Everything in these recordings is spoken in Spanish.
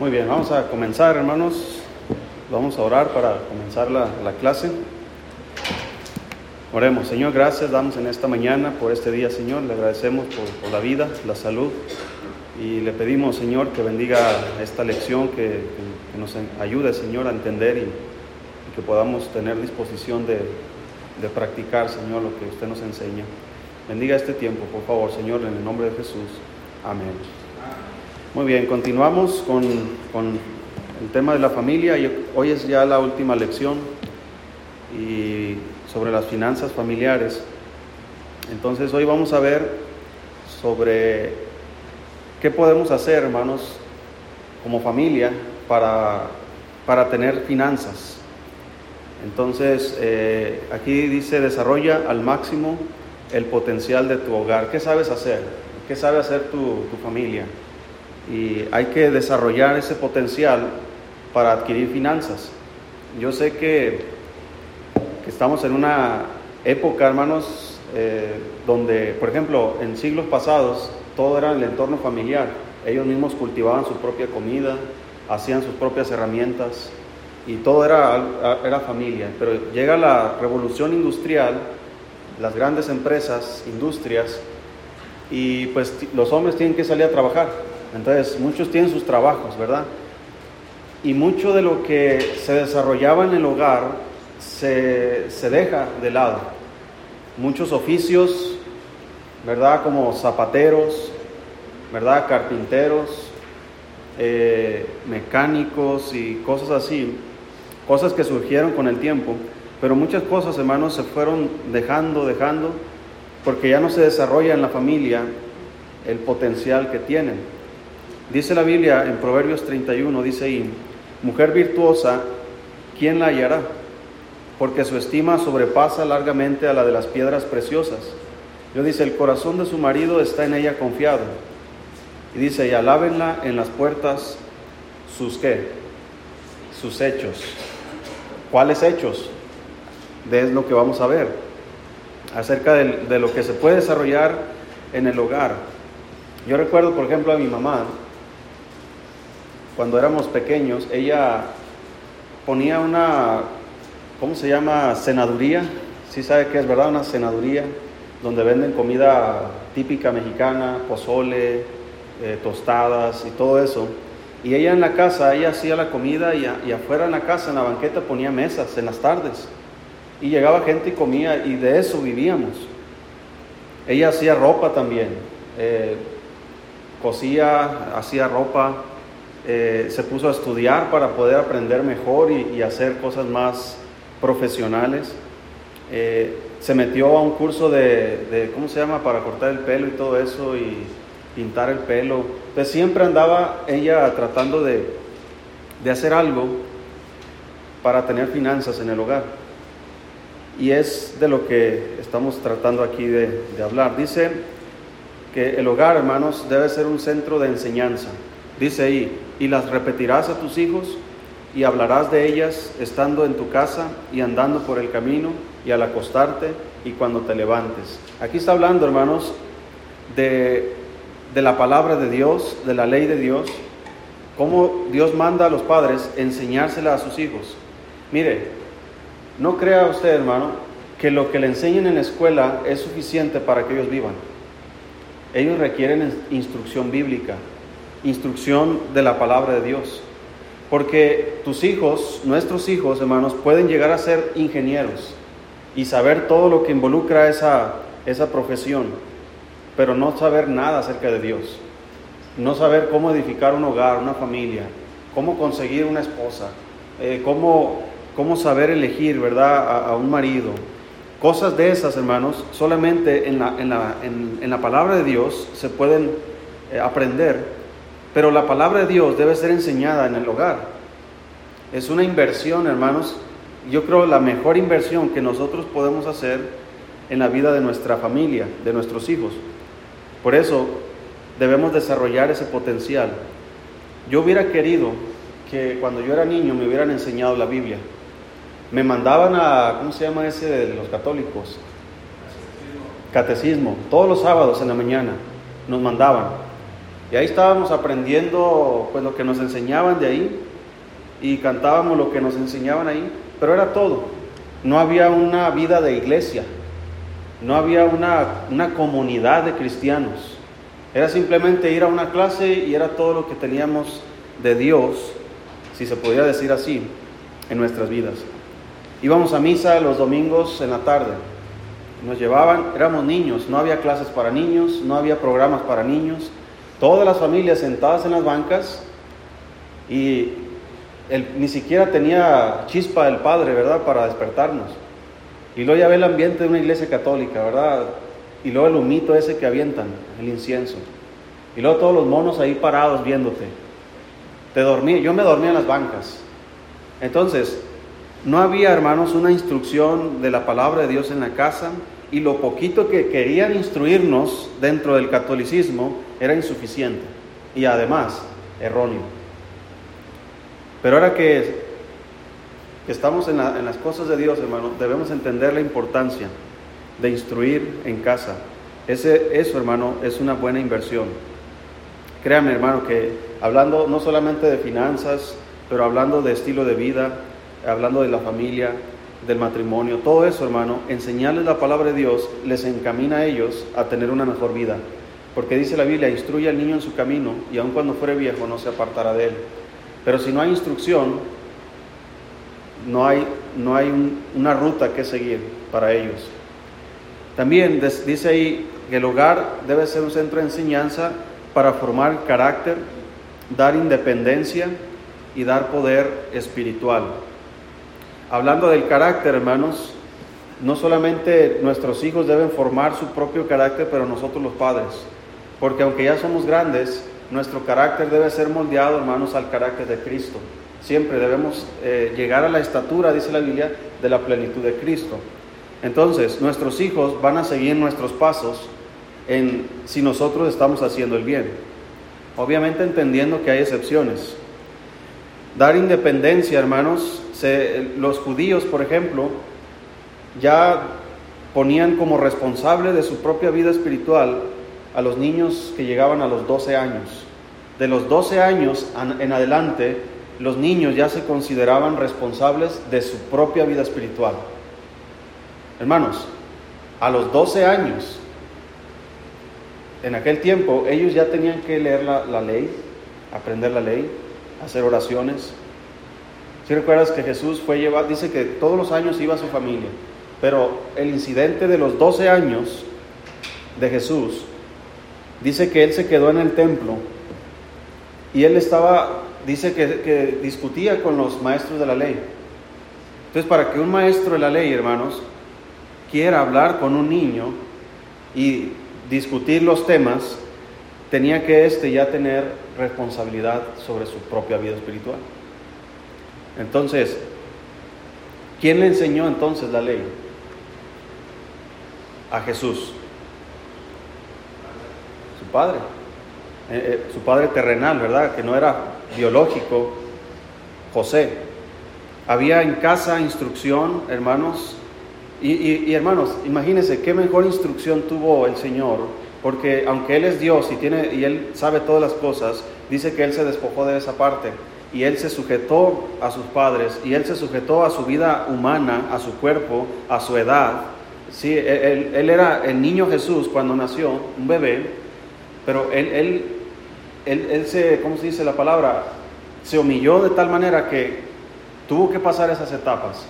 Muy bien, vamos a comenzar, hermanos. Vamos a orar para comenzar la, la clase. Oremos, Señor, gracias damos en esta mañana por este día, Señor. Le agradecemos por, la vida, la salud. Y le pedimos, Señor, que bendiga esta lección, que nos ayude, Señor, a entender y, y que podamos tener disposición de, de practicar, Señor, lo que usted nos enseña. Bendiga este tiempo, por favor, Señor, en el nombre de Jesús. Amén. Muy bien, continuamos con, con el tema de la familia hoy es ya la última lección y sobre las finanzas familiares. Entonces hoy vamos a ver sobre qué podemos hacer, hermanos, como familia para, para tener finanzas. Entonces, eh, aquí dice, desarrolla al máximo el potencial de tu hogar. ¿Qué sabes hacer? ¿Qué sabe hacer tu, tu familia? Y hay que desarrollar ese potencial para adquirir finanzas. Yo sé que, que estamos en una época, hermanos, eh, donde, por ejemplo, en siglos pasados, todo era el entorno familiar. Ellos mismos cultivaban su propia comida, hacían sus propias herramientas y todo era, era familia. Pero llega la revolución industrial, las grandes empresas, industrias, y pues los hombres tienen que salir a trabajar. Entonces, muchos tienen sus trabajos, ¿verdad? Y mucho de lo que se desarrollaba en el hogar se, se deja de lado. Muchos oficios, ¿verdad? Como zapateros, ¿verdad? Carpinteros, eh, mecánicos y cosas así, cosas que surgieron con el tiempo, pero muchas cosas, hermanos, se fueron dejando, dejando, porque ya no se desarrolla en la familia el potencial que tienen. Dice la Biblia en Proverbios 31, dice ahí, mujer virtuosa, ¿quién la hallará? Porque su estima sobrepasa largamente a la de las piedras preciosas. Yo dice, el corazón de su marido está en ella confiado. Y dice, y alábenla en las puertas sus qué? Sus hechos. ¿Cuáles hechos? De es lo que vamos a ver. Acerca de, de lo que se puede desarrollar en el hogar. Yo recuerdo, por ejemplo, a mi mamá, cuando éramos pequeños, ella ponía una, ¿cómo se llama? Cenaduría. Sí sabe qué es, ¿verdad? Una cenaduría donde venden comida típica mexicana, pozole, eh, tostadas y todo eso. Y ella en la casa, ella hacía la comida y afuera en la casa, en la banqueta, ponía mesas en las tardes. Y llegaba gente y comía y de eso vivíamos. Ella hacía ropa también, eh, cosía, hacía ropa, eh, se puso a estudiar para poder aprender mejor y, hacer cosas más profesionales. Eh, se metió a un curso de, de, ¿cómo se llama?, para cortar el pelo y todo eso y pintar el pelo. Entonces siempre andaba ella tratando de, de hacer algo para tener finanzas en el hogar. Y es de lo que estamos tratando aquí de, de hablar. Dice que el hogar, hermanos, debe ser un centro de enseñanza. Dice ahí, y las repetirás a tus hijos y hablarás de ellas estando en tu casa y andando por el camino y al acostarte y cuando te levantes. Aquí está hablando, hermanos, de, de la palabra de Dios, de la ley de Dios, cómo Dios manda a los padres enseñársela a sus hijos. Mire, no crea usted, hermano, que lo que le enseñen en la escuela es suficiente para que ellos vivan. Ellos requieren ins- instrucción bíblica, instrucción de la palabra de Dios. Porque tus hijos, nuestros hijos, hermanos, pueden llegar a ser ingenieros y saber todo lo que involucra esa, esa profesión, pero no saber nada acerca de Dios. No saber cómo edificar un hogar, una familia, cómo conseguir una esposa, eh, cómo, cómo saber elegir, ¿verdad?, a, un marido. Cosas de esas, hermanos, solamente en la, en la, en la palabra de Dios se pueden eh, aprender, pero la palabra de Dios debe ser enseñada en el hogar. Es una inversión, hermanos. Yo creo la mejor inversión que nosotros podemos hacer en la vida de nuestra familia, de nuestros hijos. Por eso debemos desarrollar ese potencial. Yo hubiera querido que cuando yo era niño me hubieran enseñado la Biblia. Me mandaban a, ¿cómo se llama ese de los católicos? Catecismo. Todos los sábados en la mañana nos mandaban. Y ahí estábamos aprendiendo pues lo que nos enseñaban de ahí y cantábamos lo que nos enseñaban ahí, pero era todo. No había una vida de iglesia, no había una, una comunidad de cristianos. Era simplemente ir a una clase y era todo lo que teníamos de Dios, si se podía decir así, en nuestras vidas. Íbamos a misa los domingos en la tarde. Nos llevaban, éramos niños, no había clases para niños, no había programas para niños. Todas las familias sentadas en las bancas y ni siquiera tenía chispa el padre, ¿verdad?, para despertarnos. Y luego ya ve el ambiente de una iglesia católica, ¿verdad? Y luego el humito ese que avientan, el incienso. Y luego todos los monos ahí parados viéndote. Te dormí, yo me dormía en las bancas. Entonces, no había, hermanos, una instrucción de la palabra de Dios en la casa y lo poquito que querían instruirnos dentro del catolicismo era insuficiente y además erróneo. Pero ahora que, estamos en, las cosas de Dios, hermano, debemos entender la importancia de instruir en casa. Ese, eso, hermano, es una buena inversión. Créame, hermano, que hablando no solamente de finanzas, pero hablando de estilo de vida, hablando de la familia, del matrimonio, todo eso, hermano, enseñarles la palabra de Dios les encamina a ellos a tener una mejor vida. Porque dice la Biblia, instruye al niño en su camino y aun cuando fuere viejo no se apartará de él. Pero si no hay instrucción, no hay, no hay una ruta que seguir para ellos. También dice ahí que el hogar debe ser un centro de enseñanza para formar carácter, dar independencia y dar poder espiritual. Hablando del carácter, hermanos, no solamente nuestros hijos deben formar su propio carácter, pero nosotros los padres. Porque aunque ya somos grandes, nuestro carácter debe ser moldeado, hermanos, al carácter de Cristo. Siempre debemos eh, llegar a la estatura, dice la Biblia, de la plenitud de Cristo. Entonces, nuestros hijos van a seguir nuestros pasos en si nosotros estamos haciendo el bien. Obviamente entendiendo que hay excepciones. Dar independencia, hermanos, los judíos, por ejemplo, ya ponían como responsable de su propia vida espiritual a los niños que llegaban a los 12 años. De los 12 años en adelante, los niños ya se consideraban responsables de su propia vida espiritual. Hermanos, a los 12 años, en aquel tiempo, ellos ya tenían que leer la, ley, aprender la ley, hacer oraciones, si recuerdas que Jesús fue llevado, dice que todos los años iba a su familia, pero el incidente de los 12 años de Jesús, dice que él se quedó en el templo y él estaba, dice que, que discutía con los maestros de la ley. Entonces, para que un maestro de la ley, hermanos, quiera hablar con un niño y discutir los temas, tenía que éste ya tener responsabilidad sobre su propia vida espiritual. Entonces, ¿quién le enseñó entonces la ley? A Jesús. Padre. Eh, eh, su padre terrenal, ¿verdad? Que no era biológico. José. Había en casa instrucción, hermanos. Y, hermanos, imagínense qué mejor instrucción tuvo el Señor. Porque aunque Él es Dios y, tiene, y Él sabe todas las cosas, dice que Él se despojó de esa parte y él se sujetó a sus padres y él se sujetó a su vida humana, a su cuerpo, a su edad. Sí, él, era el niño Jesús cuando nació, un bebé, pero él, él, él, se, ¿cómo se dice la palabra? Se humilló de tal manera que tuvo que pasar esas etapas.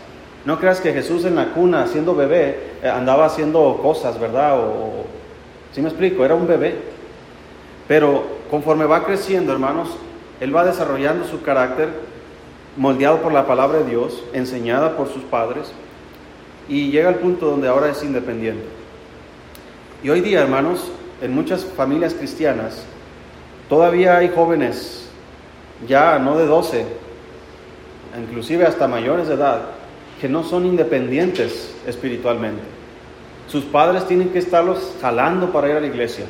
No creas que Jesús en la cuna, siendo bebé, eh, andaba haciendo cosas, ¿verdad? O, ¿Sí me explico? Era un bebé. Pero conforme va creciendo, hermanos, él va desarrollando su carácter moldeado por la palabra de Dios, enseñada por sus padres, y llega al punto donde ahora es independiente. Y hoy día, hermanos, en muchas familias cristianas, todavía hay jóvenes, ya no de 12, inclusive hasta mayores de edad, que no son independientes espiritualmente. Sus padres tienen que estarlos jalando para ir a la iglesia.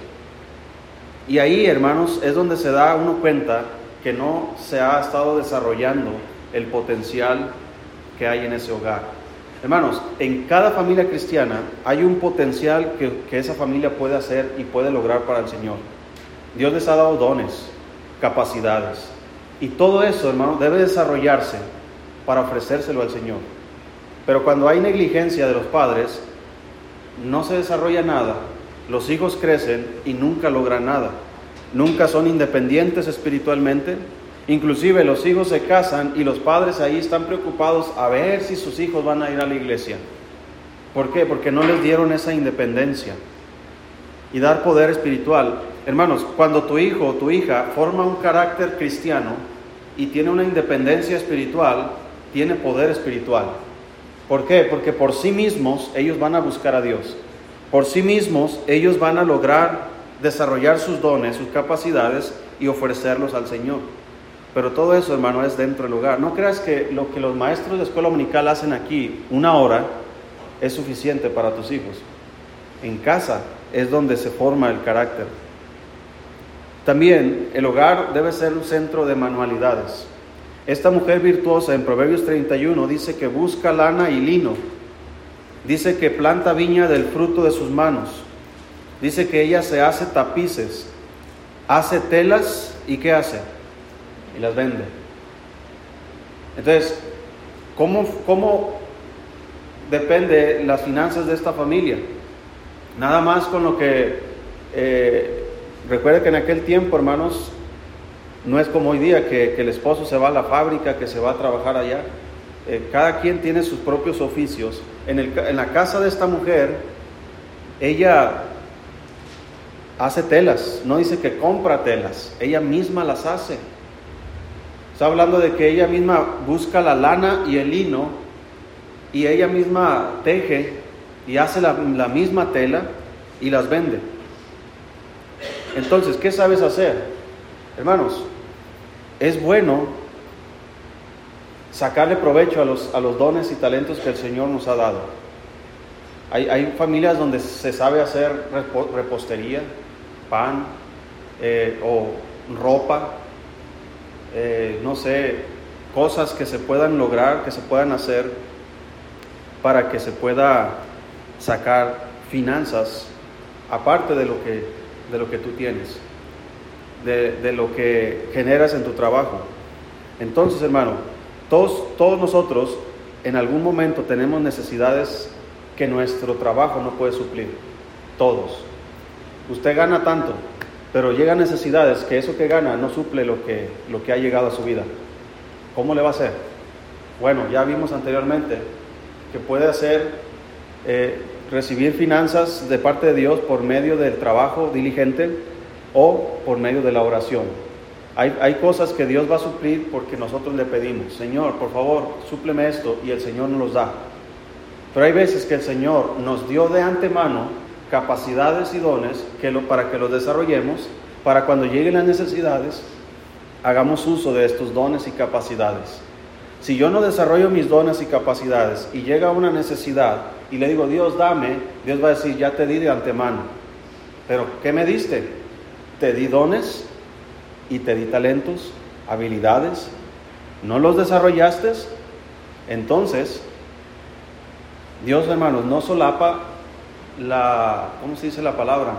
Y ahí, hermanos, es donde se da uno cuenta que no se ha estado desarrollando el potencial que hay en ese hogar. Hermanos, en cada familia cristiana hay un potencial que, esa familia puede hacer y puede lograr para el Señor. Dios les ha dado dones, capacidades. Y todo eso, hermano, debe desarrollarse para ofrecérselo al Señor. Pero cuando hay negligencia de los padres, no se desarrolla nada, los hijos crecen y nunca logran nada. Nunca son independientes espiritualmente. Inclusive los hijos se casan y los padres ahí están preocupados a ver si sus hijos van a ir a la iglesia. ¿Por qué? Porque no les dieron esa independencia y dar poder espiritual. Hermanos, cuando tu hijo o tu hija forma un carácter cristiano y tiene una independencia espiritual, tiene poder espiritual. ¿Por qué? Porque por sí mismos ellos van a buscar a Dios. Por sí mismos ellos van a lograr desarrollar sus dones, sus capacidades y ofrecerlos al Señor. Pero todo eso, hermano, es dentro del hogar. No creas que lo que los maestros de escuela dominical hacen aquí, una hora, es suficiente para tus hijos. En casa es donde se forma el carácter. También el hogar debe ser un centro de manualidades. Esta mujer virtuosa en Proverbios 31 dice que busca lana y lino. Dice que planta viña del fruto de sus manos. Dice que ella se hace tapices, hace telas y ¿qué hace? Y las vende. Entonces, ¿cómo, cómo depende las finanzas de esta familia. Nada más con lo que, eh, recuerde que en aquel tiempo, hermanos, no es como hoy día que, el esposo se va a la fábrica, que se va a trabajar allá. Eh, cada quien tiene sus propios oficios. En, el, en la casa de esta mujer, ella hace telas, no dice que compra telas, ella misma las hace. Está hablando de que ella misma busca la lana y el lino y ella misma teje y hace la, misma tela y las vende. Entonces, ¿qué sabes hacer? Hermanos, es bueno sacarle provecho a los, a los dones y talentos que el Señor nos ha dado. Hay, hay familias donde se sabe hacer repostería, pan eh, o ropa, eh, no sé, cosas que se puedan lograr, que se puedan hacer para que se pueda sacar finanzas aparte de lo que, de lo que tú tienes, de, de lo que generas en tu trabajo. Entonces, hermano, todos, todos nosotros en algún momento tenemos necesidades que nuestro trabajo no puede suplir. Todos. Usted gana tanto, pero llegan necesidades que eso que gana no suple lo que, lo que ha llegado a su vida. ¿Cómo le va a hacer? Bueno, ya vimos anteriormente que puede hacer eh, recibir finanzas de parte de Dios por medio del trabajo diligente o por medio de la oración. Hay, hay, cosas que Dios va a suplir porque nosotros le pedimos, Señor, por favor, súpleme esto y el Señor nos los da. Pero hay veces que el Señor nos dio de antemano capacidades y dones que lo, para que los desarrollemos, para cuando lleguen las necesidades, hagamos uso de estos dones y capacidades. Si yo no desarrollo mis dones y capacidades y llega una necesidad y le digo, Dios, dame, Dios va a decir, ya te di de antemano. Pero, ¿qué me diste? Te di dones y te di talentos, habilidades. ¿No los desarrollaste? Entonces, Dios, hermanos, no solapa la, ¿cómo se dice la palabra?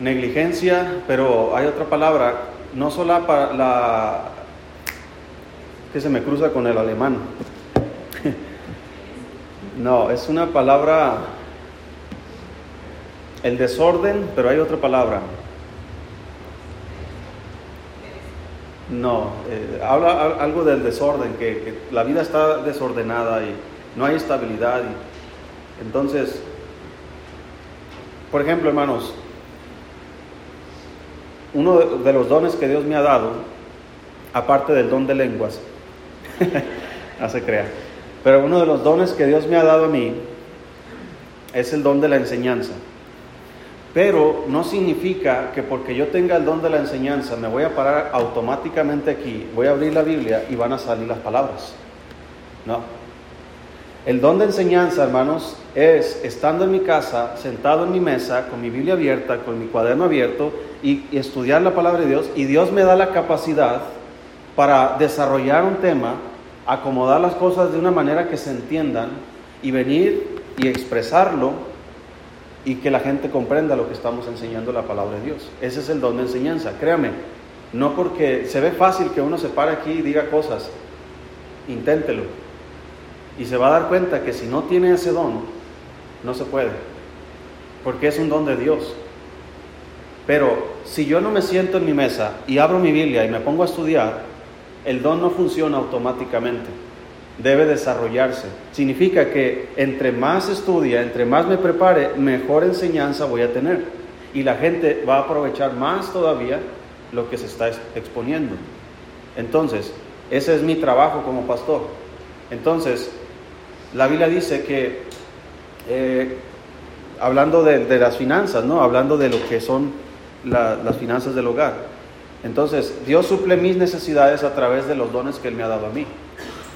Negligencia, pero hay otra palabra, no solapa la, que se me cruza con el alemán. no, es una palabra, el desorden, pero hay otra palabra. No, eh, habla algo del desorden, que, la vida está desordenada y no hay estabilidad. Entonces, por ejemplo, hermanos, uno de los dones que Dios me ha dado, aparte del don de lenguas, no se crea. Pero uno de los dones que Dios me ha dado a mí es el don de la enseñanza. Pero no significa que porque yo tenga el don de la enseñanza me voy a parar automáticamente aquí, voy a abrir la Biblia y van a salir las palabras. No. El don de enseñanza, hermanos, es estando en mi casa, sentado en mi mesa, con mi Biblia abierta, con mi cuaderno abierto y, estudiar la palabra de Dios y Dios me da la capacidad para desarrollar un tema acomodar las cosas de una manera que se entiendan y venir y expresarlo y que la gente comprenda lo que estamos enseñando la palabra de Dios. Ese es el don de enseñanza, créame. No porque se ve fácil que uno se pare aquí y diga cosas, inténtelo. Y se va a dar cuenta que si no tiene ese don, no se puede. Porque es un don de Dios. Pero si yo no me siento en mi mesa y abro mi Biblia y me pongo a estudiar, el don no funciona automáticamente. Debe desarrollarse. Significa que entre más estudia, entre más me prepare, mejor enseñanza voy a tener. Y la gente va a aprovechar más todavía lo que se está exponiendo. Entonces, ese es mi trabajo como pastor. Entonces, la Biblia dice que, eh, hablando de, las finanzas, ¿no? Hablando de lo que son las finanzas del hogar. Entonces, Dios suple mis necesidades a través de los dones que Él me ha dado a mí.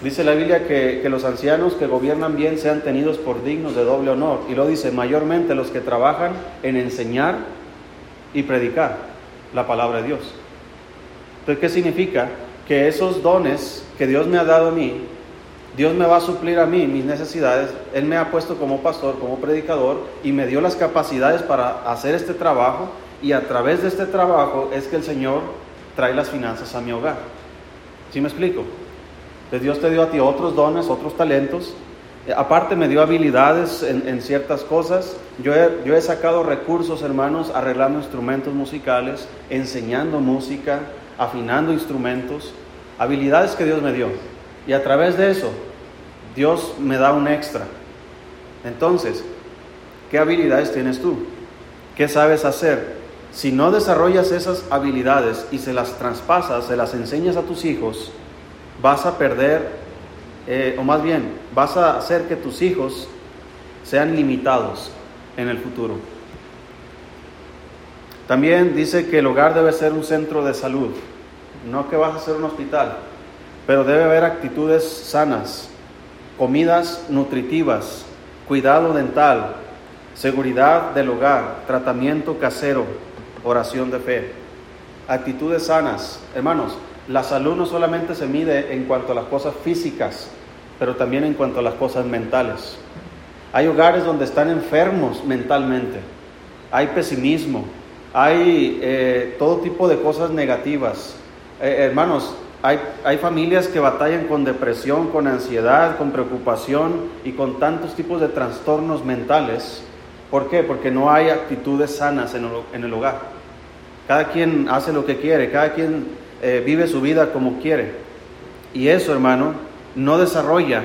Dice la Biblia que, que, los ancianos que gobiernan bien sean tenidos por dignos de doble honor. Y lo dice mayormente los que trabajan en enseñar y predicar la palabra de Dios. Entonces, ¿qué significa? Que esos dones que Dios me ha dado a mí, Dios me va a suplir a mí mis necesidades. Él me ha puesto como pastor, como predicador y me dio las capacidades para hacer este trabajo y a través de este trabajo es que el Señor trae las finanzas a mi hogar. ¿Sí me explico? Entonces Dios te dio a ti otros dones, otros talentos. Eh, aparte me dio habilidades en, ciertas cosas. Yo yo he sacado recursos, hermanos, arreglando instrumentos musicales, enseñando música, afinando instrumentos. Habilidades que Dios me dio. Y a través de eso, Dios me da un extra. Entonces, ¿qué habilidades tienes tú? ¿Qué sabes hacer? Si no desarrollas esas habilidades y se las traspasas, se las enseñas a tus hijos, vas a perder, eh, o más bien, vas a hacer que tus hijos sean limitados en el futuro. También dice que el hogar debe ser un centro de salud, no que vas a ser un hospital, pero debe haber actitudes sanas, comidas nutritivas, cuidado dental, seguridad del hogar, tratamiento casero, oración de fe. Actitudes sanas. Hermanos, la salud no solamente se mide en cuanto a las cosas físicas, pero también en cuanto a las cosas mentales. Hay hogares donde están enfermos mentalmente, hay pesimismo, hay eh, todo tipo de cosas negativas. Eh, hermanos, hay, hay, familias que batallan con depresión, con ansiedad, con preocupación y con tantos tipos de trastornos mentales. ¿Por qué? Porque no hay actitudes sanas en el hogar. Cada quien hace lo que quiere, cada quien eh, vive su vida como quiere. Y eso, hermano, no desarrolla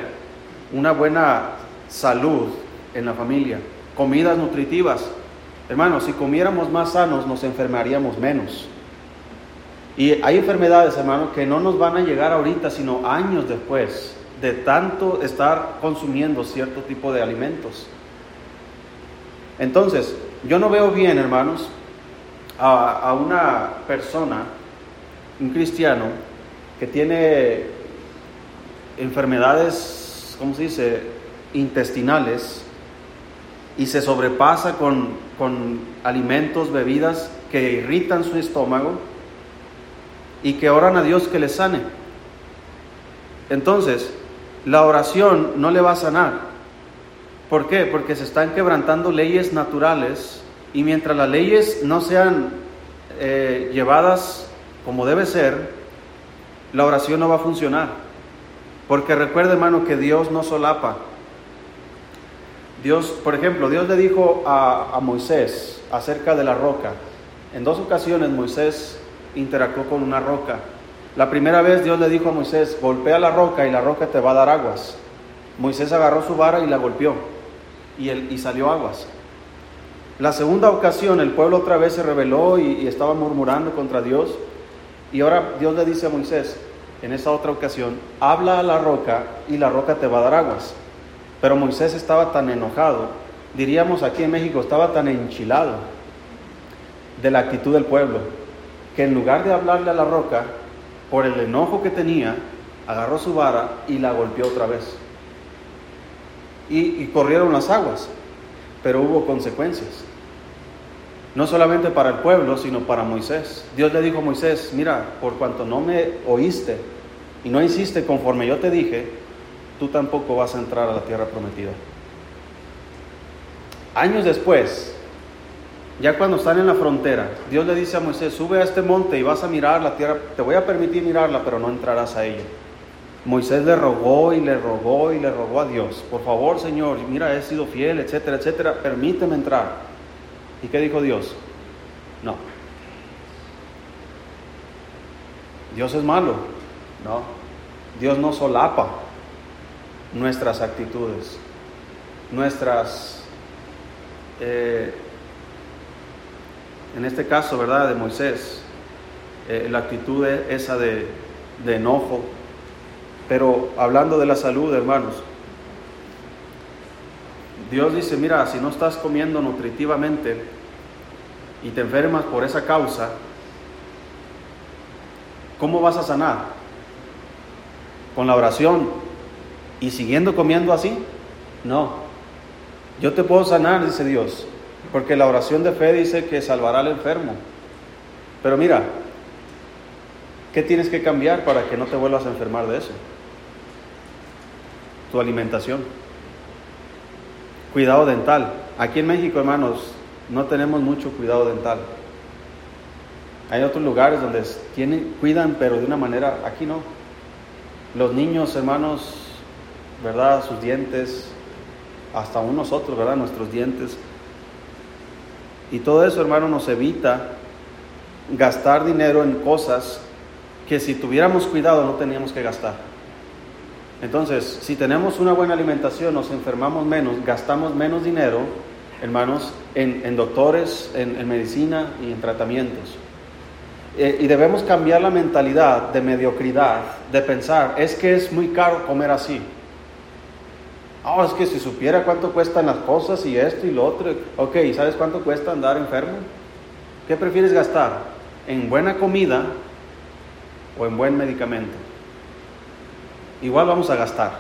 una buena salud en la familia. Comidas nutritivas. Hermano, si comiéramos más sanos, nos enfermaríamos menos. Y hay enfermedades, hermano, que no nos van a llegar ahorita, sino años después de tanto estar consumiendo cierto tipo de alimentos. Entonces, yo no veo bien, hermanos, a, una persona, un cristiano, que tiene enfermedades, ¿cómo se dice?, intestinales y se sobrepasa con, con alimentos, bebidas que irritan su estómago y que oran a Dios que le sane. Entonces, la oración no le va a sanar. ¿Por qué? Porque se están quebrantando leyes naturales y mientras las leyes no sean eh, llevadas como debe ser, la oración no va a funcionar. Porque recuerda, hermano, que Dios no solapa. Dios, por ejemplo, Dios le dijo a, a Moisés acerca de la roca. En dos ocasiones Moisés interactuó con una roca. La primera vez Dios le dijo a Moisés, golpea la roca y la roca te va a dar aguas. Moisés agarró su vara y la golpeó y, y salió aguas. La segunda ocasión el pueblo otra vez se rebeló y, estaba murmurando contra Dios. Y ahora Dios le dice a Moisés, en esa otra ocasión, habla a la roca y la roca te va a dar aguas. Pero Moisés estaba tan enojado, diríamos aquí en México, estaba tan enchilado de la actitud del pueblo, que en lugar de hablarle a la roca, por el enojo que tenía, agarró su vara y la golpeó otra vez. y corrieron las aguas, pero hubo consecuencias. No solamente para el pueblo, sino para Moisés. Dios le dijo a Moisés, mira, por cuanto no me oíste y no hiciste conforme yo te dije, tú tampoco vas a entrar a la tierra prometida. Años después, Ya cuando están en la frontera, Dios le dice a Moisés, sube a este monte y vas a mirar la tierra, te voy a permitir mirarla, pero no entrarás a ella. Moisés le rogó y le rogó y le rogó a Dios, por favor Señor, mira, he sido fiel, etcétera, etcétera, permíteme entrar. ¿Y qué dijo Dios? No. Dios es malo. No. Dios no solapa nuestras actitudes, nuestras, eh, en este caso, ¿verdad? De Moisés, eh, la actitud esa de, de enojo. Pero hablando de la salud, hermanos, Dios dice, mira, si no estás comiendo nutritivamente y te enfermas por esa causa, ¿cómo vas a sanar? ¿Con la oración y siguiendo comiendo así? No. Yo te puedo sanar, dice Dios, porque la oración de fe dice que salvará al enfermo. Pero mira, ¿qué tienes que cambiar para que no te vuelvas a enfermar de eso? Tu alimentación. Cuidado dental. Aquí en México, hermanos, no tenemos mucho cuidado dental. Hay otros lugares donde cuidan, pero de una manera, aquí no. Los niños, hermanos, ¿verdad? Sus dientes, hasta aún nosotros, ¿verdad? Nuestros dientes. Y todo eso, hermano, nos evita gastar dinero en cosas que si tuviéramos cuidado no teníamos que gastar. Entonces, si tenemos una buena alimentación, nos enfermamos menos, gastamos menos dinero, hermanos, en, doctores, en, medicina y en tratamientos. Eh, y debemos cambiar la mentalidad de mediocridad, de pensar, es que es muy caro comer así. Oh, es que si supiera cuánto cuestan las cosas y esto y lo otro. Ok, ¿sabes cuánto cuesta andar enfermo? ¿Qué prefieres gastar? ¿En buena comida o en buen medicamento? Igual vamos a gastar.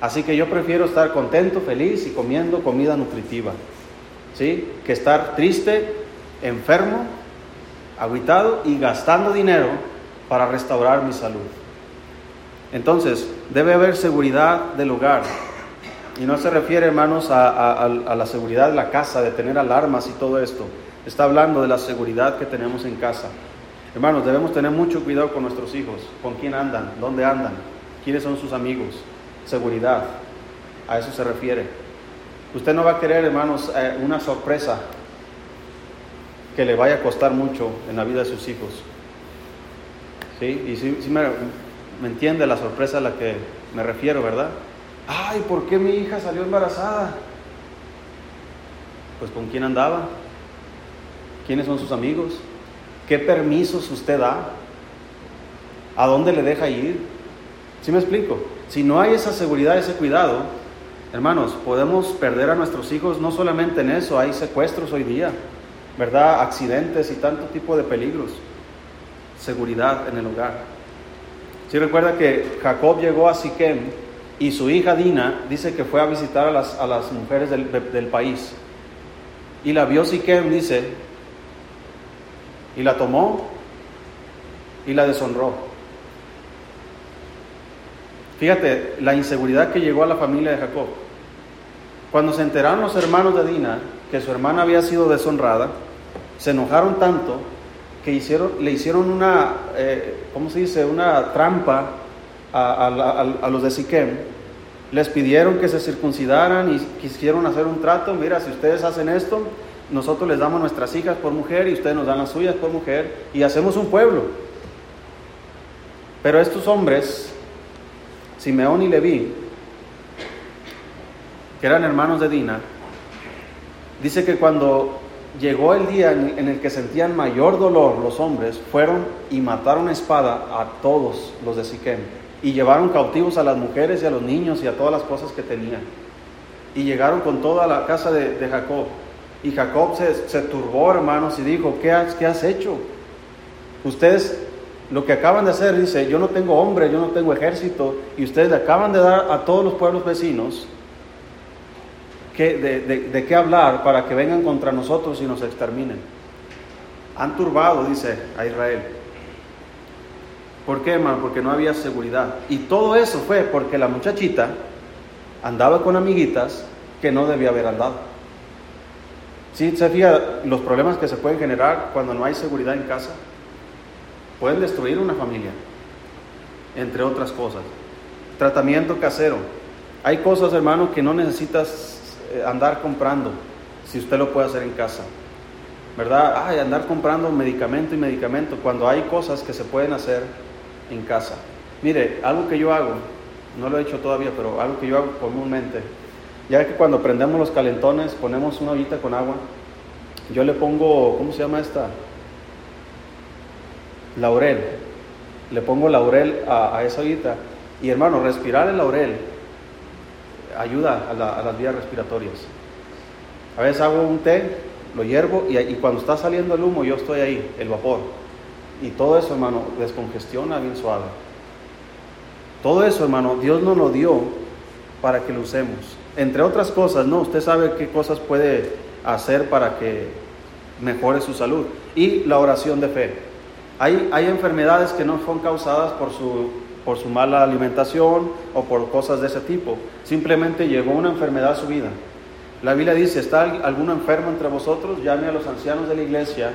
Así que yo prefiero estar contento, feliz y comiendo comida nutritiva. ¿Sí? Que estar triste, enfermo, aguitado y gastando dinero para restaurar mi salud. Entonces, debe haber seguridad del hogar. Y no se refiere, hermanos, a, la seguridad de la casa, de tener alarmas y todo esto. Está hablando de la seguridad que tenemos en casa. Hermanos, debemos tener mucho cuidado con nuestros hijos, con quién andan, dónde andan, quiénes son sus amigos. Seguridad, a eso se refiere. Usted no va a querer, hermanos, eh, una sorpresa que le vaya a costar mucho en la vida de sus hijos. ¿Sí? Y si me, me entiende la sorpresa a la que me refiero, ¿verdad? Ay, ¿por qué mi hija salió embarazada? Pues con quién andaba, quiénes son sus amigos, qué permisos usted da, a dónde le deja ir. ¿Sí me explico? Si no hay esa seguridad, ese cuidado, hermanos, podemos perder a nuestros hijos no solamente en eso, hay secuestros hoy día, ¿verdad? Accidentes y tanto tipo de peligros. Seguridad en el hogar. Si recuerda que Jacob llegó a Siquem y su hija Dina dice que fue a visitar a las, a las mujeres del, del, país. Y la vio Siquem, dice, y la tomó y la deshonró. Fíjate la inseguridad que llegó a la familia de Jacob. Cuando se enteraron los hermanos de Dina que su hermana había sido deshonrada, se enojaron tanto que hicieron, le hicieron una, eh, ¿cómo se dice? Una trampa a, los de Siquem. Les pidieron que se circuncidaran y quisieron hacer un trato. Mira, si ustedes hacen esto, nosotros les damos nuestras hijas por mujer y ustedes nos dan las suyas por mujer y hacemos un pueblo. Pero estos hombres, Simeón y Leví, que eran hermanos de Dina, dice que cuando llegó el día en el que sentían mayor dolor los hombres, fueron y mataron a espada a todos los de Siquem y llevaron cautivos a las mujeres y a los niños y a todas las cosas que tenían. Y llegaron con toda la casa de, Jacob. Y Jacob se, turbó, hermanos, y dijo, ¿qué has, ¿qué has hecho? Ustedes lo que acaban de hacer, dice, yo no tengo hombre, yo no tengo ejército, y ustedes le acaban de dar a todos los pueblos vecinos de, qué hablar para que vengan contra nosotros y nos exterminen. Han turbado, dice a Israel. ¿Por qué, hermano? Porque no había seguridad. Y todo eso fue porque la muchachita andaba con amiguitas que no debía haber andado. ¿Sí se fija los problemas que se pueden generar cuando no hay seguridad en casa? Pueden destruir una familia, entre otras cosas. Tratamiento casero. Hay cosas, hermano, que no necesitas andar comprando si usted lo puede hacer en casa. ¿Verdad? Ay, andar comprando medicamento y medicamento cuando hay cosas que se pueden hacer en casa. Mire, algo que yo hago, no lo he hecho todavía, pero algo que yo hago comúnmente, ya que cuando prendemos los calentones ponemos una ollita con agua, yo le pongo, ¿cómo se llama esta? Laurel. Le pongo laurel a, esa ollita. Y hermano, respirar el laurel ayuda a, las vías respiratorias. A veces hago un té, lo hiervo y, cuando está saliendo el humo yo estoy ahí, el vapor. Y todo eso, hermano, descongestiona bien suave. Todo eso, hermano, Dios nos lo dio para que lo usemos. Entre otras cosas, ¿no? Usted sabe qué cosas puede hacer para que mejore su salud. Y la oración de fe. Hay, hay enfermedades que no son causadas por su, por su mala alimentación o por cosas de ese tipo. Simplemente llegó una enfermedad a su vida. La Biblia dice, ¿está alguno enfermo entre vosotros? Llame a los ancianos de la iglesia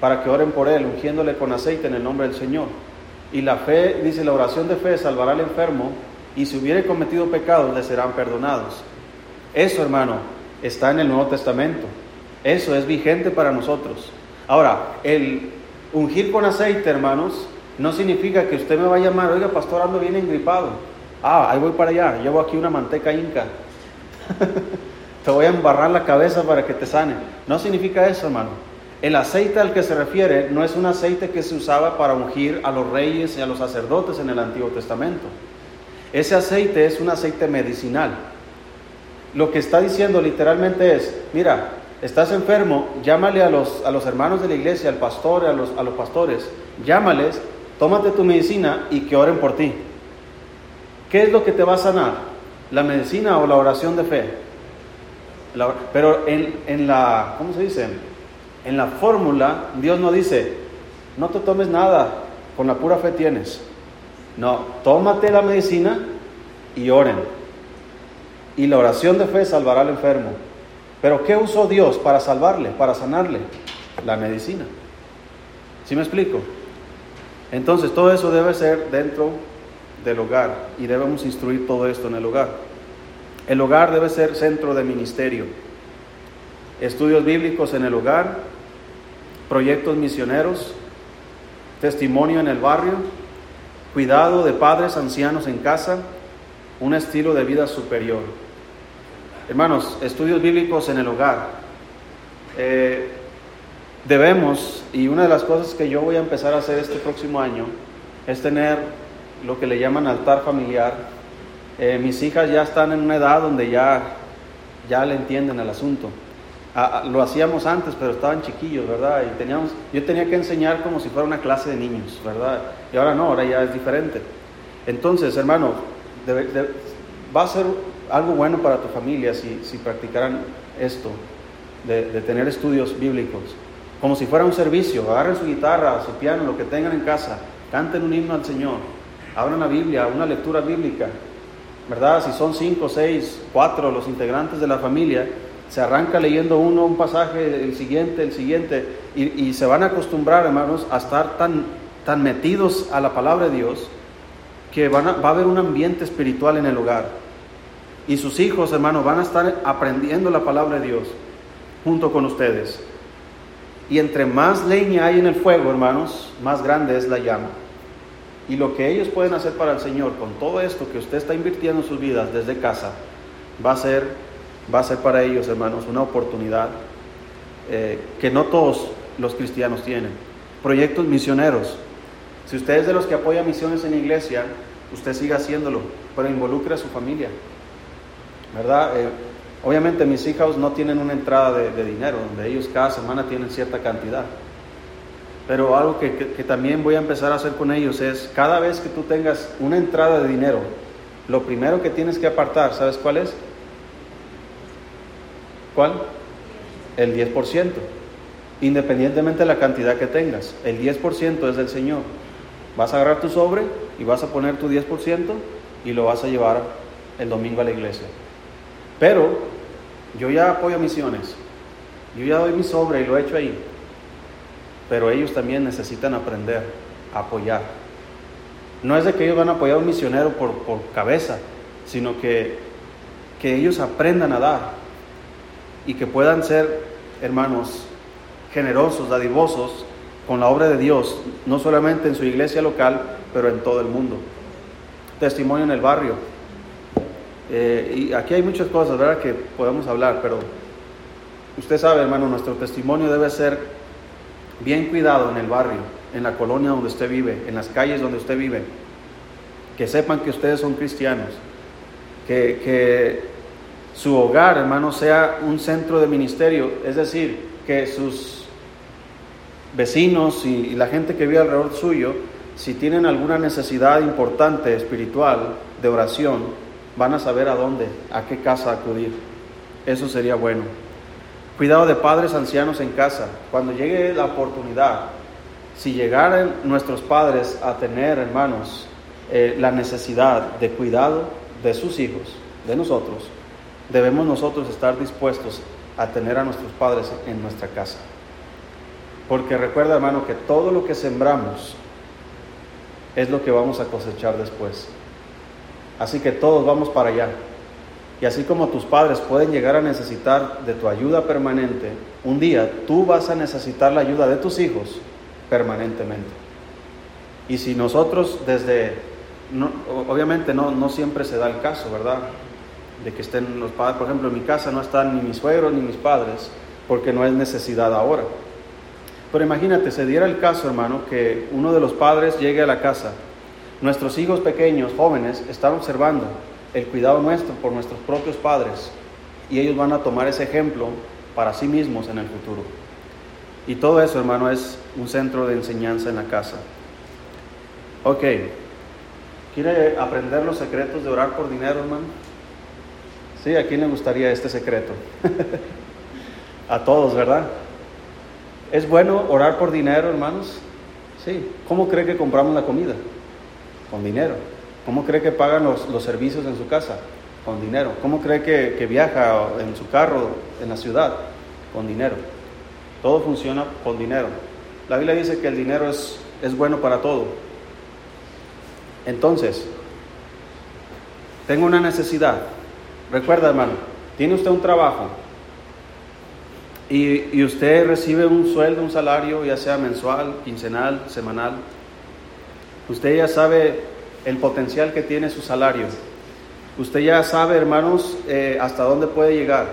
para que oren por él, ungiéndole con aceite en el nombre del Señor. Y la fe, dice, la oración de fe salvará al enfermo y si hubiere cometido pecados le serán perdonados. Eso, hermano, está en el Nuevo Testamento. Eso es vigente para nosotros. Ahora, el ungir con aceite, hermanos, no significa que usted me va a llamar, oiga, pastor, ando bien engripado. Ah, ahí voy para allá, llevo aquí una manteca inca. te voy a embarrar la cabeza para que te sane. No significa eso, hermano. El aceite al que se refiere no es un aceite que se usaba para ungir a los reyes y a los sacerdotes en el Antiguo Testamento. Ese aceite es un aceite medicinal. Lo que está diciendo literalmente es, mira, estás enfermo, llámale a los, a los hermanos de la iglesia, al pastor, a los, a los pastores, llámales, tómate tu medicina y que oren por ti. ¿Qué es lo que te va a sanar? ¿La medicina o la oración de fe? pero en, en la, ¿cómo se dice? En la fórmula, Dios no dice, no te tomes nada, con la pura fe tienes. No, tómate la medicina y oren. Y la oración de fe salvará al enfermo. Pero ¿qué usó Dios para salvarle, para sanarle? La medicina. ¿Sí me explico? Entonces todo eso debe ser dentro del hogar y debemos instruir todo esto en el hogar. El hogar debe ser centro de ministerio. Estudios bíblicos en el hogar, proyectos misioneros, testimonio en el barrio, cuidado de padres ancianos en casa, un estilo de vida superior. Hermanos, estudios bíblicos en el hogar. Eh, debemos, y una de las cosas que yo voy a empezar a hacer este próximo año, es tener lo que le llaman altar familiar. Eh, mis hijas ya están en una edad donde ya, ya le entienden el asunto lo hacíamos antes, pero estaban chiquillos, ¿verdad? Y teníamos, yo tenía que enseñar como si fuera una clase de niños, ¿verdad? Y ahora no, ahora ya es diferente. Entonces, hermano, va a ser algo bueno para tu familia si, si practicaran esto, de, tener estudios bíblicos, como si fuera un servicio. Agarren su guitarra, su piano, lo que tengan en casa, canten un himno al Señor, abran la Biblia, una lectura bíblica, ¿verdad? Si son cinco, seis, cuatro los integrantes de la familia, se arranca leyendo uno un pasaje, el siguiente, el siguiente, y, se van a acostumbrar, hermanos, a estar tan, tan metidos a la palabra de Dios que van va a haber un ambiente espiritual en el hogar. Y sus hijos, hermanos, van a estar aprendiendo la palabra de Dios junto con ustedes. Y entre más leña hay en el fuego, hermanos, más grande es la llama. Y lo que ellos pueden hacer para el Señor con todo esto que usted está invirtiendo en sus vidas desde casa, va a ser va a ser para ellos, hermanos, una oportunidad eh, que no todos los cristianos tienen. Proyectos misioneros. Si usted es de los que apoya misiones en la iglesia, usted siga haciéndolo, pero involucre a su familia. ¿Verdad? Eh, obviamente mis hijos no tienen una entrada de, dinero, donde ellos cada semana tienen cierta cantidad. Pero algo que, que también voy a empezar a hacer con ellos es, cada vez que tú tengas una entrada de dinero, lo primero que tienes que apartar, ¿sabes cuál es? ¿Cuál? El 10%. Independientemente de la cantidad que tengas. El 10% es del Señor. Vas a agarrar tu sobre y vas a poner tu 10% y lo vas a llevar el domingo a la iglesia. Pero yo ya apoyo misiones. Yo ya doy mi sobre y lo he hecho ahí. Pero ellos también necesitan aprender a apoyar. No es de que ellos van a apoyar a un misionero por, por cabeza, sino que, que ellos aprendan a dar y que puedan ser, hermanos, generosos, dadivosos con la obra de Dios, no solamente en su iglesia local, pero en todo el mundo. Testimonio en el barrio. Eh, y aquí hay muchas cosas, ¿verdad?, que podemos hablar, pero usted sabe, hermano, nuestro testimonio debe ser bien cuidado en el barrio, en la colonia donde usted vive, en las calles donde usted vive. Que sepan que ustedes son cristianos. Que, que su hogar, hermano, sea un centro de ministerio, es decir, que sus vecinos y, la gente que vive alrededor suyo, si tienen alguna necesidad importante espiritual de oración, van a saber a dónde, a qué casa acudir. Eso sería bueno. Cuidado de padres ancianos en casa. Cuando llegue la oportunidad, si llegaran nuestros padres a tener, hermanos, eh, la necesidad de cuidado de sus hijos, de nosotros, debemos nosotros estar dispuestos a tener a nuestros padres en nuestra casa. Porque recuerda, hermano, que todo lo que sembramos es lo que vamos a cosechar después. Así que todos vamos para allá. Y así como tus padres pueden llegar a necesitar de tu ayuda permanente, un día tú vas a necesitar la ayuda de tus hijos permanentemente. Y si nosotros desde, obviamente no, no siempre se da el caso, ¿verdad? De que estén los padres, por ejemplo, en mi casa no están ni mis suegros ni mis padres, porque no es necesidad ahora. Pero imagínate, se diera el caso, hermano, que uno de los padres llegue a la casa. Nuestros hijos pequeños, jóvenes, están observando el cuidado nuestro por nuestros propios padres y ellos van a tomar ese ejemplo para sí mismos en el futuro. Y todo eso, hermano, es un centro de enseñanza en la casa. Ok, ¿quiere aprender los secretos de orar por dinero, hermano? Sí, ¿a quién le gustaría este secreto? a todos, ¿verdad? ¿Es bueno orar por dinero, hermanos? Sí. ¿Cómo cree que compramos la comida? Con dinero. ¿Cómo cree que pagan los, servicios en su casa? Con dinero. ¿Cómo cree que, viaja en su carro en la ciudad? Con dinero. Todo funciona con dinero. La Biblia dice que el dinero es, es bueno para todo. Entonces, tengo una necesidad. Recuerda, hermano, tiene usted un trabajo, y, usted recibe un sueldo, un salario, ya sea mensual, quincenal, semanal, usted ya sabe el potencial que tiene su salario. Usted ya sabe, hermanos, eh, hasta dónde puede llegar.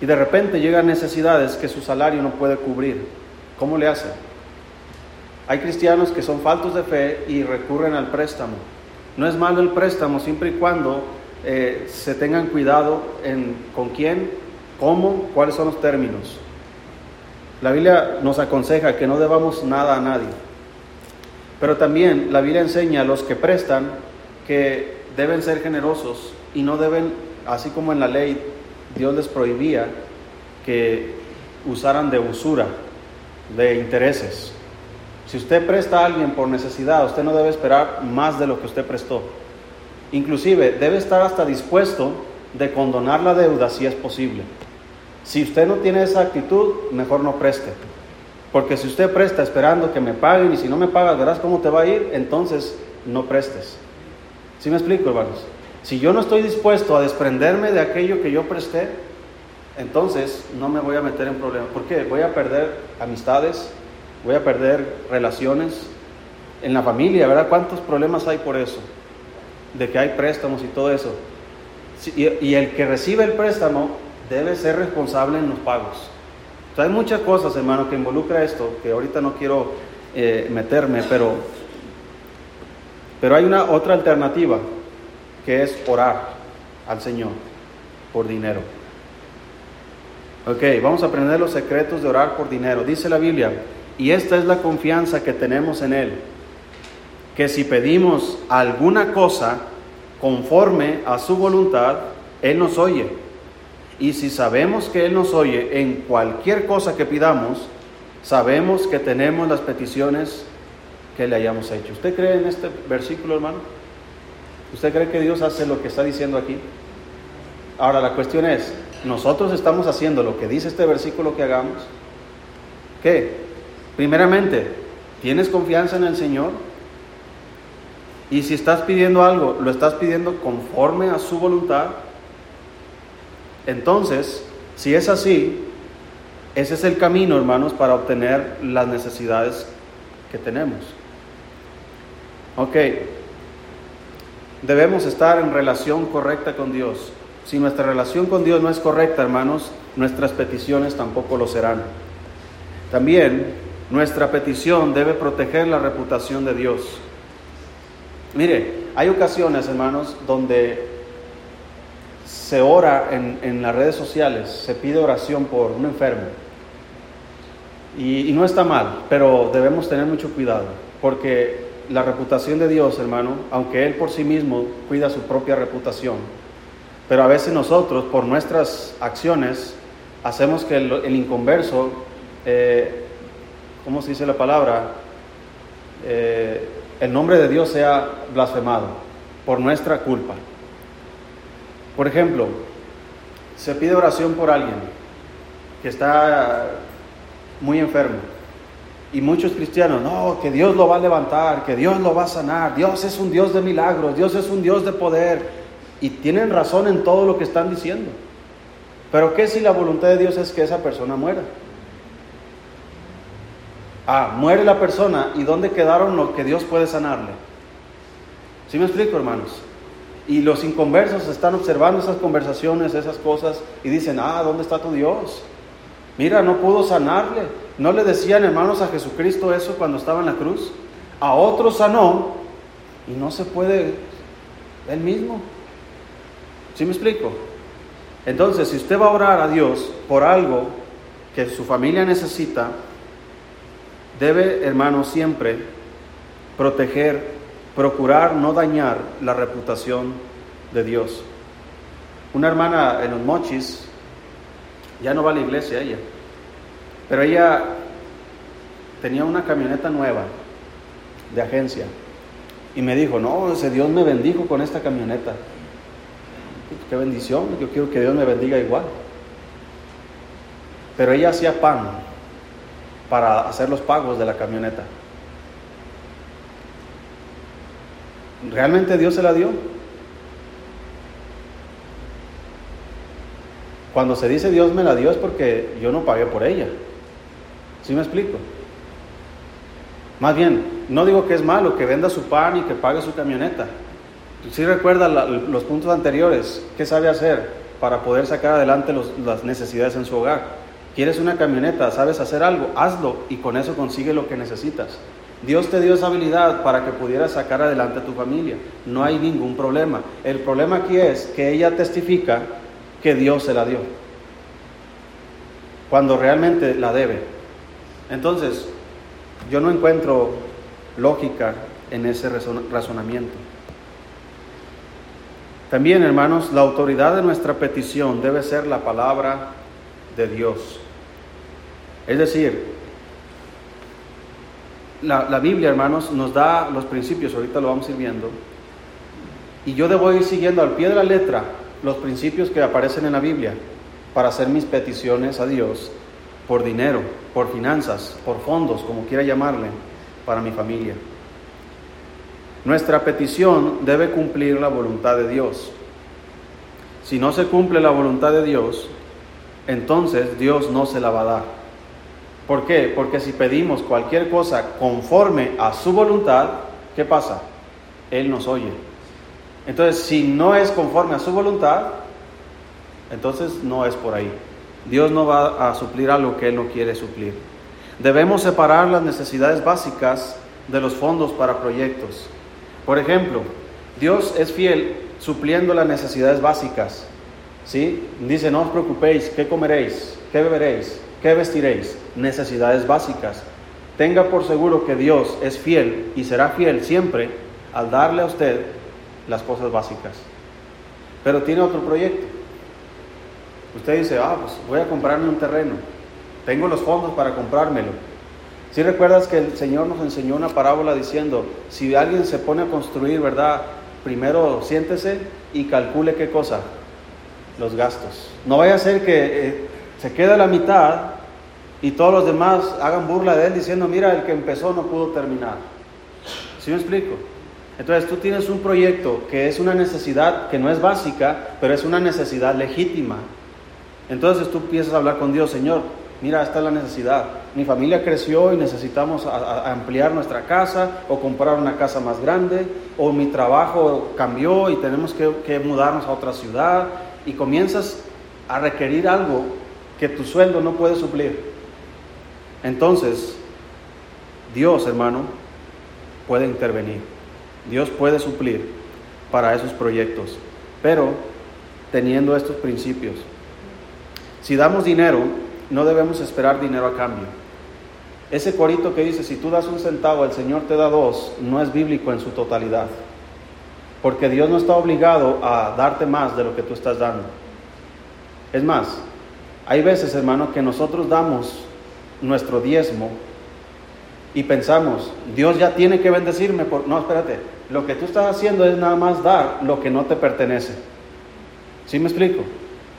Y de repente llegan necesidades que su salario no puede cubrir. ¿Cómo le hace? Hay cristianos que son faltos de fe y recurren al préstamo. No es malo el préstamo siempre y cuando eh, se tengan cuidado con quién ¿Cómo? ¿Cuáles son los términos? La Biblia nos aconseja que no debamos nada a nadie. Pero también la Biblia enseña a los que prestan que deben ser generosos y no deben, así como en la ley Dios les prohibía que usaran de usura, de intereses. Si usted presta a alguien por necesidad, usted no debe esperar más de lo que usted prestó. Inclusive debe estar hasta dispuesto de condonar la deuda si es posible. Si usted no tiene esa actitud, mejor no preste. Porque si usted presta esperando que me paguen y si no me pagas, verás cómo te va a ir, entonces no prestes. ¿Sí me explico, hermanos? Si yo no estoy dispuesto a desprenderme de aquello que yo presté, entonces no me voy a meter en problemas. ¿Por qué? Voy a perder amistades, voy a perder relaciones en la familia, ¿verdad? ¿Cuántos problemas hay por eso? De que hay préstamos y todo eso. Y el que recibe el préstamo debe ser responsable en los pagos. Hay muchas cosas, hermano, que involucra esto, que ahorita no quiero eh, meterme, pero, pero hay una otra alternativa, que es orar al Señor por dinero. Ok, vamos a aprender los secretos de orar por dinero. Dice la Biblia, y esta es la confianza que tenemos en Él, que si pedimos alguna cosa conforme a su voluntad, Él nos oye. Y si sabemos que Él nos oye en cualquier cosa que pidamos, sabemos que tenemos las peticiones que le hayamos hecho. ¿Usted cree en este versículo, hermano? ¿Usted cree que Dios hace lo que está diciendo aquí? Ahora la cuestión es, nosotros estamos haciendo lo que dice este versículo que hagamos, ¿qué? Primeramente, ¿tienes confianza en el Señor? Y si estás pidiendo algo, lo estás pidiendo conforme a su voluntad. Entonces, si es así, ese es el camino, hermanos, para obtener las necesidades que tenemos. Ok, debemos estar en relación correcta con Dios. Si nuestra relación con Dios no es correcta, hermanos, nuestras peticiones tampoco lo serán. También nuestra petición debe proteger la reputación de Dios. Mire, hay ocasiones, hermanos, donde se ora en, las redes sociales, se pide oración por un enfermo. Y, y no está mal, pero debemos tener mucho cuidado, porque la reputación de Dios, hermano, aunque Él por sí mismo cuida su propia reputación, pero a veces nosotros, por nuestras acciones, hacemos que el, inconverso, eh, ¿cómo se dice la palabra? Eh, el nombre de Dios sea blasfemado por nuestra culpa. Por ejemplo, se pide oración por alguien que está muy enfermo y muchos cristianos, no, que Dios lo va a levantar, que Dios lo va a sanar, Dios es un Dios de milagros, Dios es un Dios de poder. Y tienen razón en todo lo que están diciendo. Pero ¿qué si la voluntad de Dios es que esa persona muera? Ah, muere la persona y ¿dónde quedaron lo que Dios puede sanarle? ¿Sí me explico, hermanos? Y los inconversos están observando esas conversaciones, esas cosas, y dicen, ah, ¿dónde está tu Dios? Mira, no pudo sanarle. ¿No le decían hermanos a Jesucristo eso cuando estaba en la cruz? A otro sanó y no se puede él mismo. ¿Sí me explico? Entonces, si usted va a orar a Dios por algo que su familia necesita, debe, hermano, siempre proteger, procurar no dañar la reputación de Dios. Una hermana en los mochis, ya no va a la iglesia ella, pero ella tenía una camioneta nueva de agencia y me dijo, no, ese Dios me bendijo con esta camioneta. Qué bendición, yo quiero que Dios me bendiga igual. Pero ella hacía pan para hacer los pagos de la camioneta. ¿Realmente Dios se la dio? Cuando se dice Dios me la dio es porque yo no pagué por ella. ¿Sí me explico? Más bien, no digo que es malo que venda su pan y que pague su camioneta. Si recuerda los puntos anteriores, ¿qué sabe hacer para poder sacar adelante las necesidades en su hogar? ¿Quieres una camioneta? ¿Sabes hacer algo? Hazlo y con eso consigue lo que necesitas. Dios te dio esa habilidad para que pudieras sacar adelante a tu familia. No hay ningún problema. El problema aquí es que ella testifica que Dios se la dio. Cuando realmente la debe. Entonces, yo no encuentro lógica en ese razonamiento. También, hermanos, la autoridad de nuestra petición debe ser la palabra de Dios. Es decir, la, Biblia, hermanos, nos da los principios, ahorita lo vamos a ir viendo, y yo debo ir siguiendo al pie de la letra los principios que aparecen en la Biblia para hacer mis peticiones a Dios por dinero, por finanzas, por fondos, como quiera llamarle, para mi familia. Nuestra petición debe cumplir la voluntad de Dios. Si no se cumple la voluntad de Dios, entonces Dios no se la va a dar. ¿Por qué? Porque si pedimos cualquier cosa conforme a su voluntad, ¿qué pasa? Él nos oye. Entonces, si no es conforme a su voluntad, entonces no es por ahí. Dios no va a suplir algo que Él no quiere suplir. Debemos separar las necesidades básicas de los fondos para proyectos. Por ejemplo, Dios es fiel supliendo las necesidades básicas. ¿sí? Dice, no os preocupéis, ¿qué comeréis? ¿Qué beberéis? ¿Qué vestiréis? Necesidades básicas. Tenga por seguro que Dios es fiel y será fiel siempre al darle a usted las cosas básicas. Pero tiene otro proyecto. Usted dice, ah, pues voy a comprarme un terreno. Tengo los fondos para comprármelo. Si recuerdas que el Señor nos enseñó una parábola diciendo, si alguien se pone a construir, ¿verdad? Primero siéntese y calcule qué cosa. los gastos. No vaya a ser que eh, se quede a la mitad y todos los demás hagan burla de él diciendo, mira, el que empezó no pudo terminar. ¿Sí me explico? Entonces tú tienes un proyecto que es una necesidad que no es básica, pero es una necesidad legítima. Entonces tú empiezas a hablar con Dios, Señor, mira, esta es la necesidad. Mi familia creció y necesitamos ampliar nuestra casa o comprar una casa más grande, o mi trabajo cambió y tenemos que, que mudarnos a otra ciudad, y comienzas a requerir algo que tu sueldo no puede suplir. Entonces, Dios, hermano, puede intervenir. Dios puede suplir para esos proyectos, pero teniendo estos principios. Si damos dinero, no debemos esperar dinero a cambio. Ese corito que dice, si tú das un centavo, el Señor te da dos, no es bíblico en su totalidad. Porque Dios no está obligado a darte más de lo que tú estás dando. Es más, hay veces, hermano, que nosotros damos nuestro diezmo y pensamos, Dios ya tiene que bendecirme. Por... No, espérate, lo que tú estás haciendo es nada más dar lo que no te pertenece. ¿Sí me explico?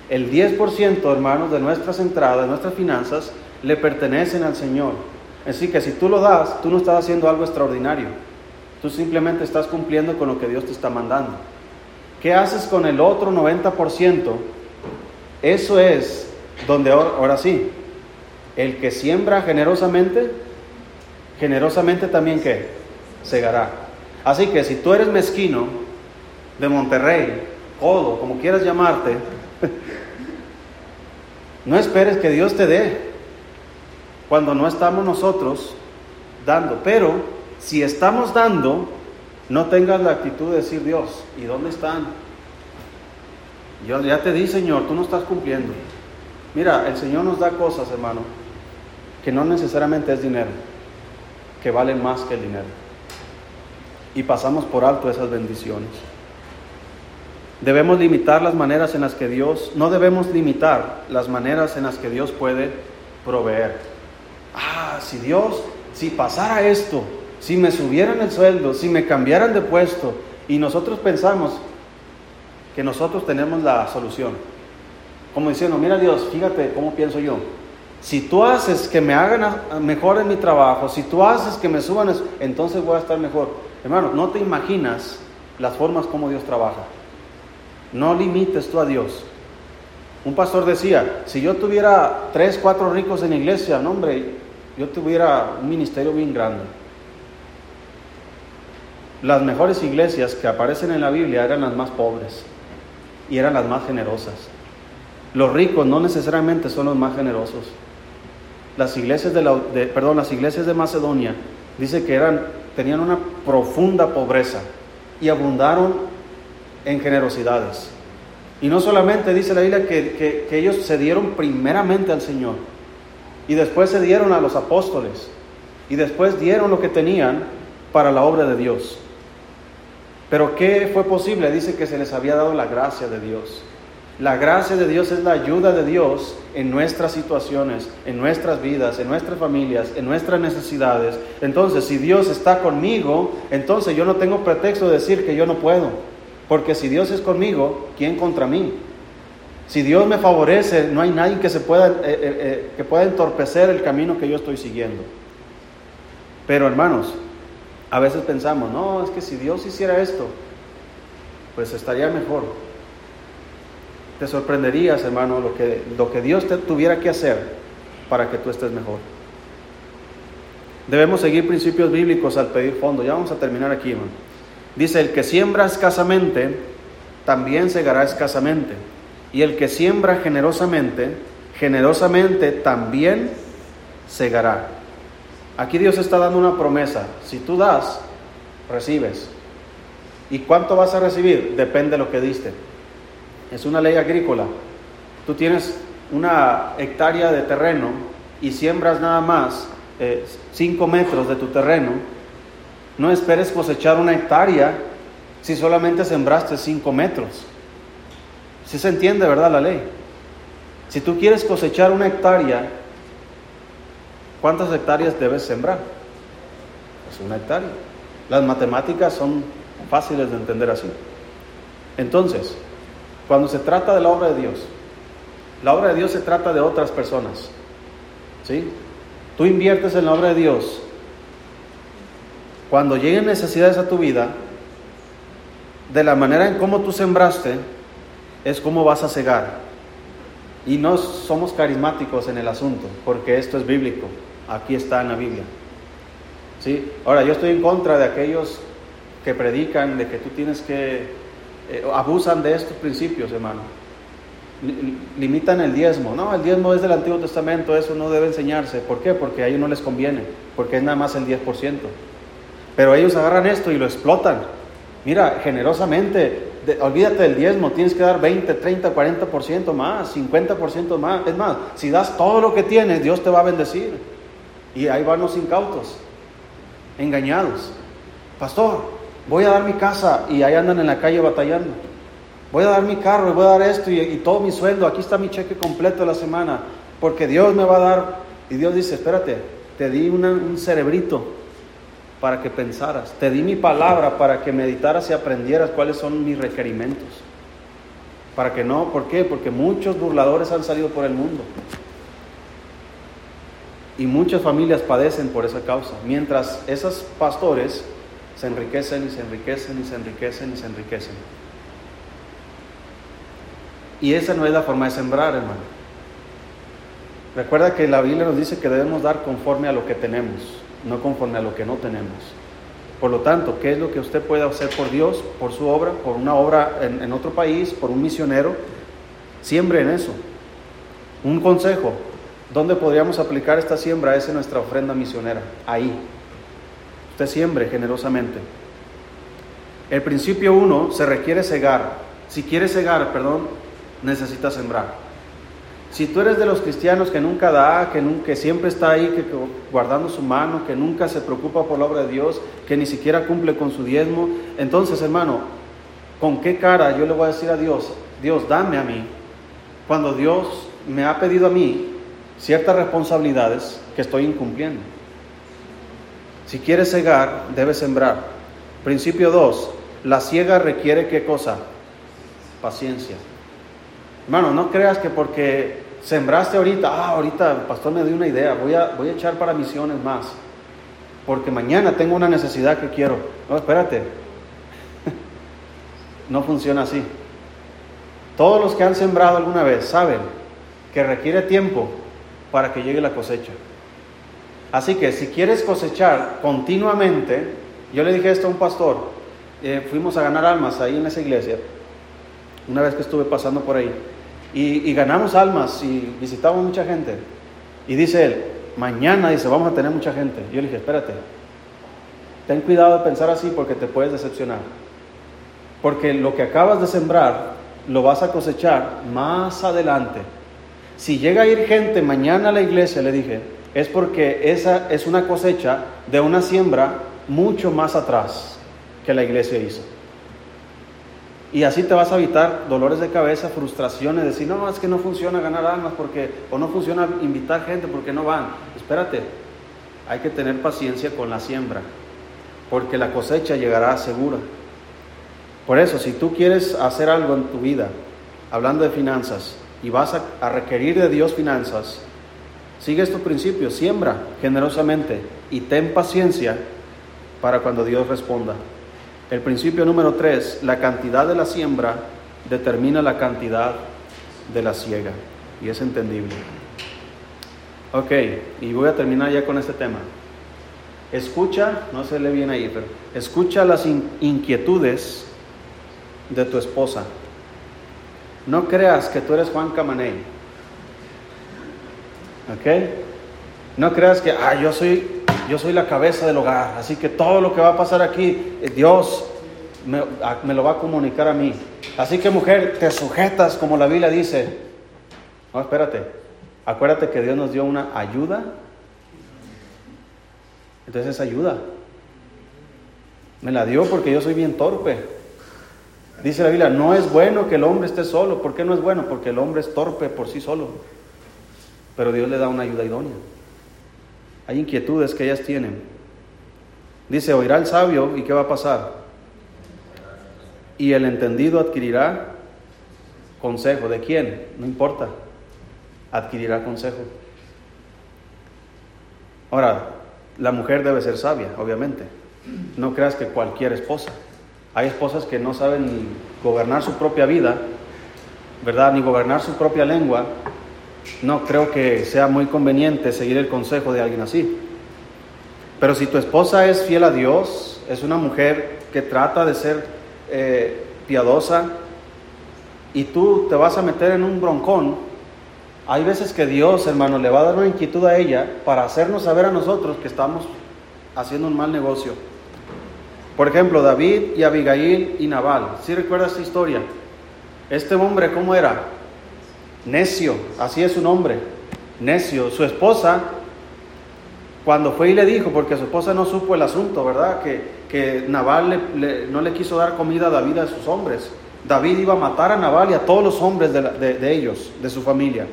El 10%, hermanos, de nuestras entradas, nuestras finanzas, le pertenecen al Señor. Así que si tú lo das, tú no estás haciendo algo extraordinario. Tú simplemente estás cumpliendo con lo que Dios te está mandando. ¿Qué haces con el otro 90%? Eso es donde ahora sí, el que siembra generosamente, generosamente también que segará. Así que si tú eres mezquino de Monterrey, codo, como quieras llamarte, no esperes que Dios te dé cuando no estamos nosotros dando. Pero si estamos dando, no tengas la actitud de decir Dios, ¿y dónde están? Yo ya te di, Señor, tú no estás cumpliendo. Mira, el Señor nos da cosas, hermano, que no necesariamente es dinero, que vale más que el dinero. Y pasamos por alto esas bendiciones. Debemos limitar las maneras en las que Dios, no debemos limitar las maneras en las que Dios puede proveer. Ah, si Dios, si pasara esto, si me subieran el sueldo, si me cambiaran de puesto, y nosotros pensamos que nosotros tenemos la solución. Como diciendo, mira Dios, fíjate cómo pienso yo. Si tú haces que me hagan mejor en mi trabajo, si tú haces que me suban, entonces voy a estar mejor. Hermano, no te imaginas las formas como Dios trabaja. No limites tú a Dios. Un pastor decía, si yo tuviera tres, cuatro ricos en la iglesia, no hombre, yo tuviera un ministerio bien grande. Las mejores iglesias que aparecen en la Biblia eran las más pobres y eran las más generosas. Los ricos no necesariamente son los más generosos las iglesias de, la, perdón, las iglesias de Macedonia, dice que eran, tenían una profunda pobreza y abundaron en generosidades. Y no solamente dice la Biblia que, que ellos se dieron primeramente al Señor y después se dieron a los apóstoles y después dieron lo que tenían para la obra de Dios. Pero ¿qué fue posible? Dice que se les había dado la gracia de Dios. La gracia de Dios es la ayuda de Dios en nuestras situaciones, en nuestras vidas, en nuestras familias, en nuestras necesidades. Entonces, si Dios está conmigo, entonces yo no tengo pretexto de decir que yo no puedo. Porque si Dios es conmigo, ¿quién contra mí? Si Dios me favorece, no hay nadie que, se pueda, eh, eh, eh, que pueda entorpecer el camino que yo estoy siguiendo. Pero hermanos, a veces pensamos, no, es que si Dios hiciera esto, pues estaría mejor. Te sorprenderías, hermano, lo que, lo que Dios te tuviera que hacer para que tú estés mejor. Debemos seguir principios bíblicos al pedir fondo. Ya vamos a terminar aquí, hermano. Dice, el que siembra escasamente, también segará escasamente. Y el que siembra generosamente, generosamente también segará. Aquí Dios está dando una promesa. Si tú das, recibes. ¿Y cuánto vas a recibir? Depende de lo que diste. Es una ley agrícola. Tú tienes una hectárea de terreno y siembras nada más 5 eh, metros de tu terreno. No esperes cosechar una hectárea si solamente sembraste 5 metros. Si se entiende, ¿verdad? La ley. Si tú quieres cosechar una hectárea, ¿cuántas hectáreas debes sembrar? Es una hectárea. Las matemáticas son fáciles de entender así. Entonces, Cuando se trata de la obra de Dios, la obra de Dios se trata de otras personas. ¿Sí? Tú inviertes en la obra de Dios. Cuando lleguen necesidades a tu vida, de la manera en cómo tú sembraste, es como vas a cegar. Y no somos carismáticos en el asunto, porque esto es bíblico. Aquí está en la Biblia. ¿Sí? Ahora, yo estoy en contra de aquellos que predican de que tú tienes que, eh, abusan de estos principios, hermano. Limitan el diezmo. No, el diezmo es del Antiguo Testamento, eso no debe enseñarse. ¿Por qué? Porque a ellos no les conviene, porque es nada más el 10%. Pero ellos agarran esto y lo explotan. Mira, generosamente, olvídate del diezmo, tienes que dar 20, 30, 40% más, 50% más. Es más, si das todo lo que tienes, Dios te va a bendecir. Y ahí van los incautos, engañados. Pastor, voy a dar mi casa y ahí andan en la calle batallando. Voy a dar mi carro y voy a dar esto y, todo mi sueldo. Aquí está mi cheque completo de la semana. Porque Dios me va a dar. Y Dios dice, espérate, te di un cerebrito para que pensaras. Te di mi palabra para que meditaras y aprendieras cuáles son mis requerimientos. Para que no, ¿por qué? Porque muchos burladores han salido por el mundo. Y muchas familias padecen por esa causa. Mientras esos pastores se enriquecen y se enriquecen y se enriquecen y se enriquecen. Y esa no es la forma de sembrar, hermano. Recuerda que la Biblia nos dice que debemos dar conforme a lo que tenemos, no conforme a lo que no tenemos. Por lo tanto, ¿qué es lo que usted puede hacer por Dios, por su obra, por una obra en, otro país, por un misionero? Siembre en eso. Un consejo, ¿Dónde podríamos aplicar esta siembra? Es en nuestra ofrenda misionera. Ahí. Usted siembre generosamente. El principio uno se requiere cegar. Si quiere cegar, perdón, necesita sembrar. Si tú eres de los cristianos que nunca da, que, nunca, siempre está ahí que, guardando su mano, que nunca se preocupa por la obra de Dios, que ni siquiera cumple con su diezmo, entonces hermano, ¿con qué cara yo le voy a decir a Dios, Dios, dame a mí? Cuando Dios me ha pedido a mí ciertas responsabilidades que estoy incumpliendo. Si quieres cegar, debes sembrar. Principio 2. La ciega requiere qué cosa? Paciencia. Hermano, no creas que porque sembraste ahorita, ah, ahorita el pastor me dio una idea, voy a, voy a echar para misiones más, porque mañana tengo una necesidad que quiero. No, espérate. no funciona así. Todos los que han sembrado alguna vez saben que requiere tiempo para que llegue la cosecha. Así que si quieres cosechar continuamente, yo le dije esto a un pastor, eh, fuimos a ganar almas ahí en esa iglesia, una vez que estuve pasando por ahí, y, ganamos almas y visitamos mucha gente. Y dice él, mañana dice, vamos a tener mucha gente. Yo le dije, espérate, ten cuidado de pensar así porque te puedes decepcionar. Porque lo que acabas de sembrar lo vas a cosechar más adelante si llega a ir gente mañana a la iglesia, le dije, es porque esa es una cosecha de una siembra mucho más atrás que la iglesia hizo. Y así te vas a evitar dolores de cabeza, frustraciones, decir, no, es que no funciona ganar almas porque, o no funciona invitar gente porque no van. Espérate, hay que tener paciencia con la siembra, porque la cosecha llegará segura. Por eso, si tú quieres hacer algo en tu vida, hablando de finanzas, y vas a, requerir de Dios finanzas, sigue estos principios, siembra generosamente y ten paciencia para cuando Dios responda. El principio número tres, la cantidad de la siembra determina la cantidad de la siega. Y es entendible. Ok, y voy a terminar ya con este tema. Escucha, no se lee bien ahí, pero escucha las inquietudes de tu esposa. No creas que tú eres Juan Camaney. ¿Ok? No creas que, ah, yo soy, yo soy la cabeza del hogar, así que todo lo que va a pasar aquí, eh, Dios me, lo va a comunicar a mí. Así que mujer, te sujetas como la Biblia dice. No, espérate. Acuérdate que Dios nos dio una ayuda. Entonces esa ayuda. Me la dio porque yo soy bien torpe. Dice la Biblia, no es bueno que el hombre esté solo. ¿Por qué no es bueno? Porque el hombre es torpe por sí solo. Pero Dios le da una ayuda idónea. Hay inquietudes que ellas tienen. Dice, oirá el sabio y ¿qué va a pasar? Y el entendido adquirirá consejo. ¿De quién? No importa. Adquirirá consejo. Ahora, la mujer debe ser sabia, obviamente. No creas que cualquier esposa. Hay esposas que no saben ni gobernar su propia vida, ¿verdad? Ni gobernar su propia lengua. No creo que sea muy conveniente seguir el consejo de alguien así. Pero si tu esposa es fiel a Dios, es una mujer que trata de ser eh, piadosa y tú te vas a meter en un broncón, hay veces que Dios, hermano, le va a dar una inquietud a ella para hacernos saber a nosotros que estamos haciendo un mal negocio. Por ejemplo, David y Abigail y Nabal. ¿Sí recuerdas esta historia? Este hombre, ¿cómo era? Necio, así es su nombre. Necio. Su esposa, cuando fue y le dijo, porque su esposa no supo el asunto, ¿verdad? Que, que Nabal no le quiso dar comida a David a sus hombres. David iba a matar a Nabal y a todos los hombres de, ellos, de su familia.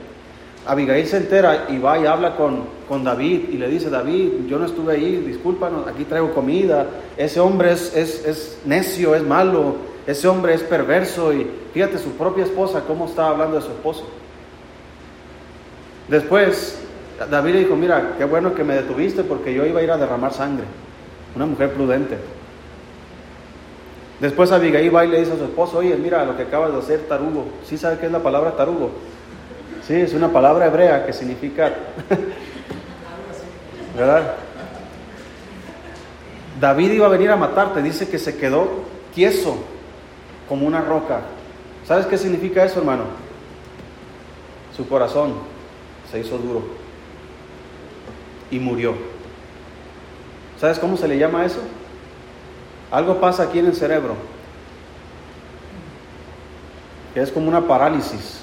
Abigail se entera y va y habla con, con, David y le dice, David, yo no estuve ahí, discúlpanos, aquí traigo comida, ese hombre es, es, es, necio, es malo, ese hombre es perverso y fíjate su propia esposa cómo está hablando de su esposo. Después, David le dijo, mira, qué bueno que me detuviste porque yo iba a ir a derramar sangre, una mujer prudente. Después Abigail va y le dice a su esposo, oye, mira lo que acabas de hacer, tarugo. ¿Sí sabe qué es la palabra tarugo? Sí, es una palabra hebrea que significa... ¿Verdad? David iba a venir a matarte, dice que se quedó tieso como una roca. ¿Sabes qué significa eso, hermano? Su corazón se hizo duro y murió. ¿Sabes cómo se le llama eso? Algo pasa aquí en el cerebro, es como una parálisis.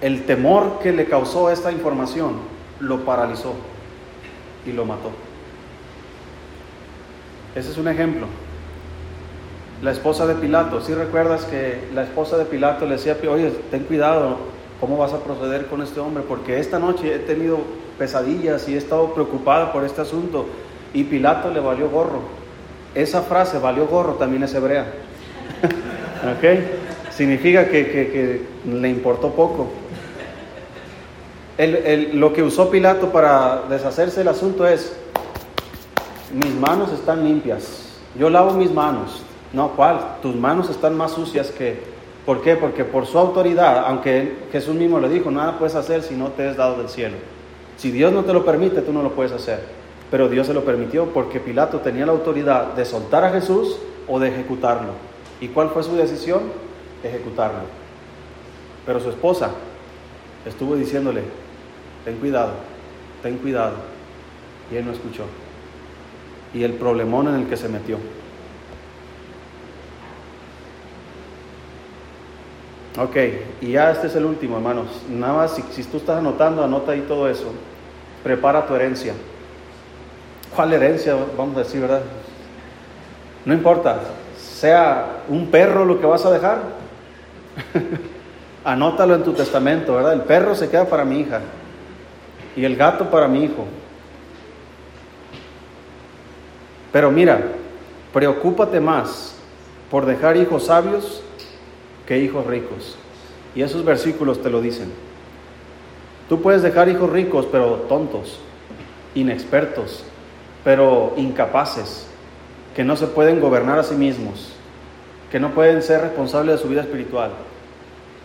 El temor que le causó esta información lo paralizó y lo mató. Ese es un ejemplo. La esposa de Pilato, si recuerdas que la esposa de Pilato le decía, oye, ten cuidado, ¿cómo vas a proceder con este hombre? Porque esta noche he tenido pesadillas y he estado preocupada por este asunto. Y Pilato le valió gorro. Esa frase, valió gorro, también es hebrea. ¿Ok? Significa que, le importó poco. lo que usó Pilato para deshacerse del asunto es, mis manos están limpias, yo lavo mis manos. No, ¿cuál? Tus manos están más sucias que... ¿Por qué? Porque por su autoridad, aunque Jesús mismo le dijo, nada puedes hacer si no te es dado del cielo. Si Dios no te lo permite, tú no lo puedes hacer. Pero Dios se lo permitió porque Pilato tenía la autoridad de soltar a Jesús o de ejecutarlo. ¿Y cuál fue su decisión? Ejecutarlo. Pero su esposa estuvo diciéndole, ten cuidado, ten cuidado. Y él no escuchó. Y el problemón en el que se metió. Ok, y ya este es el último, hermanos. Nada más, si, si tú estás anotando, anota ahí todo eso. Prepara tu herencia. ¿Cuál herencia? Vamos a decir, ¿verdad? No importa, sea un perro lo que vas a dejar. Anótalo en tu testamento, ¿verdad? El perro se queda para mi hija y el gato para mi hijo. Pero mira, preocúpate más por dejar hijos sabios que hijos ricos. Y esos versículos te lo dicen. Tú puedes dejar hijos ricos, pero tontos, inexpertos, pero incapaces, que no se pueden gobernar a sí mismos, que no pueden ser responsables de su vida espiritual,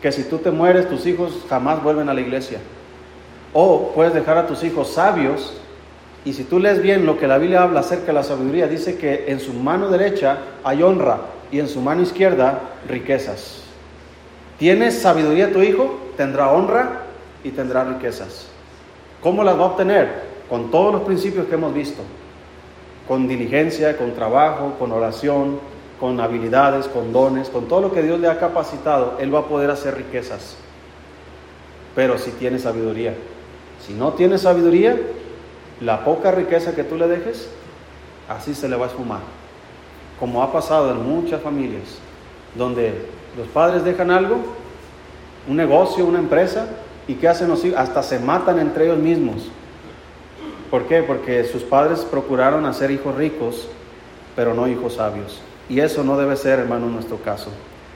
que si tú te mueres tus hijos jamás vuelven a la iglesia. O puedes dejar a tus hijos sabios y si tú lees bien lo que la Biblia habla acerca de la sabiduría, dice que en su mano derecha hay honra y en su mano izquierda riquezas. ¿Tienes sabiduría tu hijo? Tendrá honra y tendrá riquezas. ¿Cómo las va a obtener? Con todos los principios que hemos visto con diligencia, con trabajo, con oración, con habilidades, con dones, con todo lo que Dios le ha capacitado, Él va a poder hacer riquezas. Pero si tiene sabiduría. Si no tiene sabiduría, la poca riqueza que tú le dejes, así se le va a esfumar. Como ha pasado en muchas familias, donde los padres dejan algo, un negocio, una empresa, y ¿qué hacen los hijos? Hasta se matan entre ellos mismos ¿Por qué? Porque sus padres procuraron hacer hijos ricos, pero no hijos sabios. Y eso no debe ser, hermano, en nuestro caso.